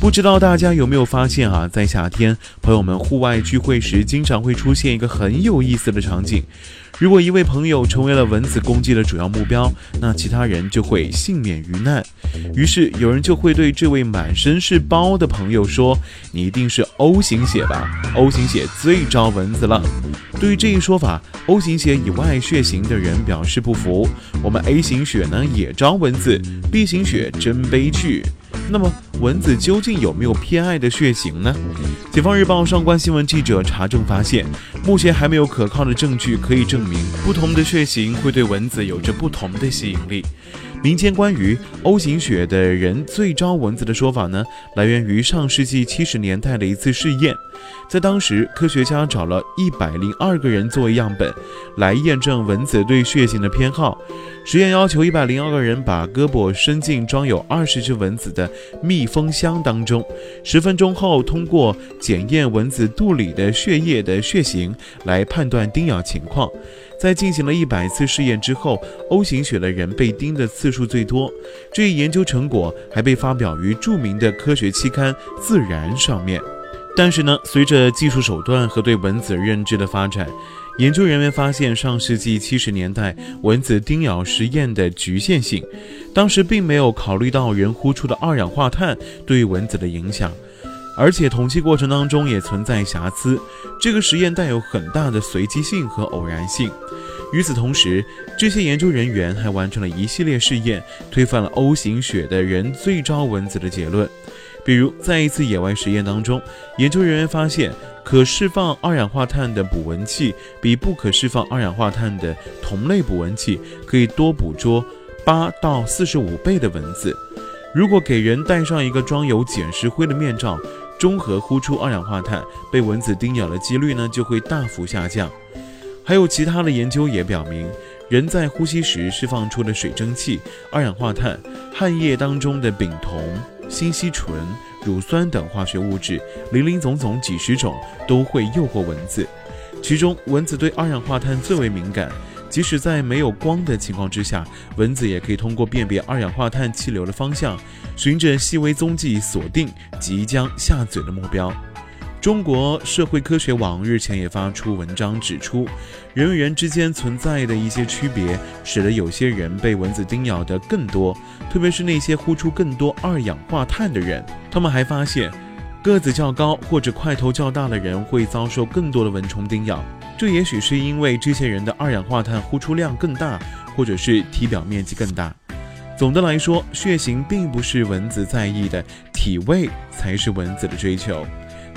不知道大家有没有发现啊，在夏天，朋友们户外聚会时，经常会出现一个很有意思的场景。如果一位朋友成为了蚊子攻击的主要目标，那其他人就会幸免于难。于是有人就会对这位满身是包的朋友说：“你一定是 O 型血吧？O 型血最招蚊子了。”对于这一说法，O 型血以外血型的人表示不服。我们 A 型血呢也招蚊子，B 型血真悲剧。那么蚊子究竟有没有偏爱的血型呢？解放日报上官新闻记者查证发现，目前还没有可靠的证据可以证明不同的血型会对蚊子有着不同的吸引力。民间关于 O 型血的人最招蚊子的说法呢，来源于上世纪七十年代的一次试验。在当时，科学家找了一百零二个人作为样本，来验证蚊子对血型的偏好。实验要求一百零二个人把胳膊伸进装有二十只蚊子的密封箱当中，十分钟后通过检验蚊子肚里的血液的血型来判断叮咬情况。在进行了一百次试验之后，O 型血的人被叮的次数数最多。这一研究成果还被发表于著名的科学期刊《自然》上面。但是呢，随着技术手段和对蚊子认知的发展，研究人员发现上世纪七十年代蚊子叮咬实验的局限性。当时并没有考虑到人呼出的二氧化碳对蚊子的影响。而且统计过程当中也存在瑕疵，这个实验带有很大的随机性和偶然性。与此同时，这些研究人员还完成了一系列试验，推翻了 O 型血的人最招蚊子的结论。比如，在一次野外实验当中，研究人员发现，可释放二氧化碳的捕蚊器比不可释放二氧化碳的同类捕蚊器可以多捕捉八到四十五倍的蚊子。如果给人戴上一个装有碱石灰的面罩，中和呼出二氧化碳，被蚊子叮咬的几率呢就会大幅下降。还有其他的研究也表明，人在呼吸时释放出的水蒸气、二氧化碳、汗液当中的丙酮、锌烯醇、乳酸等化学物质，林林总总几十种，都会诱惑蚊子。其中，蚊子对二氧化碳最为敏感。即使在没有光的情况之下，蚊子也可以通过辨别二氧化碳气流的方向，循着细微踪迹锁定即将下嘴的目标。中国社会科学网日前也发出文章指出，人与人之间存在的一些区别，使得有些人被蚊子叮咬的更多，特别是那些呼出更多二氧化碳的人。他们还发现，个子较高或者块头较大的人会遭受更多的蚊虫叮咬。这也许是因为这些人的二氧化碳呼出量更大，或者是体表面积更大。总的来说，血型并不是蚊子在意的，体味才是蚊子的追求。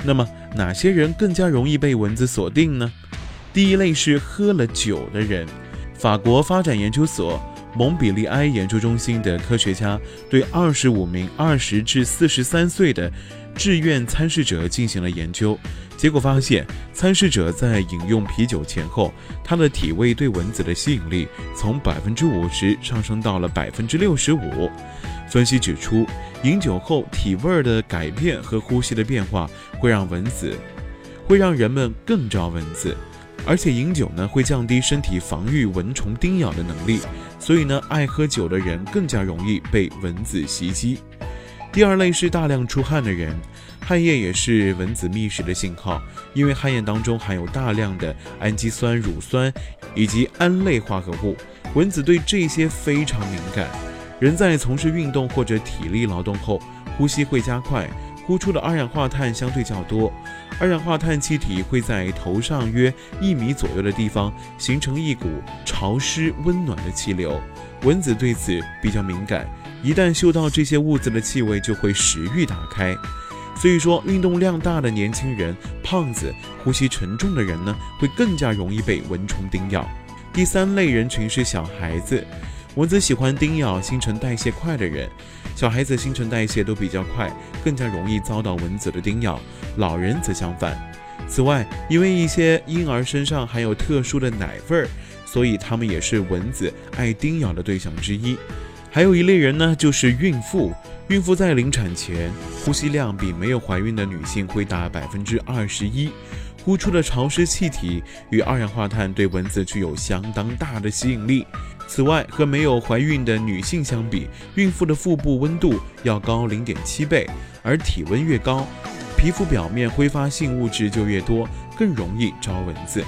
那么，哪些人更加容易被蚊子锁定呢？第一类是喝了酒的人。法国发展研究所蒙彼利埃研究中心的科学家对二十五名二十至四十三岁的志愿参试者进行了研究。结果发现，参试者在饮用啤酒前后，他的体味对蚊子的吸引力从百分之五十上升到了百分之六十五。分析指出，饮酒后体味的改变和呼吸的变化会让蚊子，会让人们更招蚊子，而且饮酒呢会降低身体防御蚊虫叮咬的能力，所以呢，爱喝酒的人更加容易被蚊子袭击。第二类是大量出汗的人。汗液也是蚊子觅食的信号，因为汗液当中含有大量的氨基酸、乳酸以及胺类化合物，蚊子对这些非常敏感。人在从事运动或者体力劳动后，呼吸会加快，呼出的二氧化碳相对较多，二氧化碳气体会在头上约一米左右的地方形成一股潮湿温暖的气流，蚊子对此比较敏感，一旦嗅到这些物质的气味，就会食欲打开。所以说，运动量大的年轻人、胖子、呼吸沉重的人呢，会更加容易被蚊虫叮咬。第三类人群是小孩子，蚊子喜欢叮咬新陈代谢快的人，小孩子新陈代谢都比较快，更加容易遭到蚊子的叮咬。老人则相反。此外，因为一些婴儿身上含有特殊的奶味儿，所以它们也是蚊子爱叮咬的对象之一。还有一类人呢，就是孕妇。孕妇在临产前，呼吸量比没有怀孕的女性会大百分之二十一，呼出的潮湿气体与二氧化碳对蚊子具有相当大的吸引力。此外，和没有怀孕的女性相比，孕妇的腹部温度要高零点七倍，而体温越高，皮肤表面挥发性物质就越多，更容易招蚊子。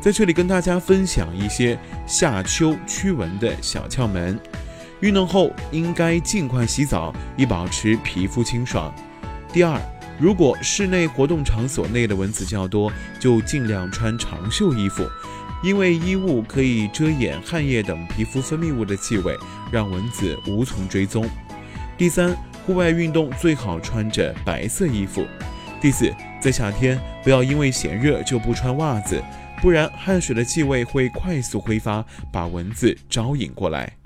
在这里跟大家分享一些夏秋驱蚊的小窍门。运动后应该尽快洗澡，以保持皮肤清爽。第二，如果室内活动场所内的蚊子较多，就尽量穿长袖衣服，因为衣物可以遮掩汗液等皮肤分泌物的气味，让蚊子无从追踪。第三，户外运动最好穿着白色衣服。第四，在夏天不要因为嫌热就不穿袜子，不然汗水的气味会快速挥发，把蚊子招引过来。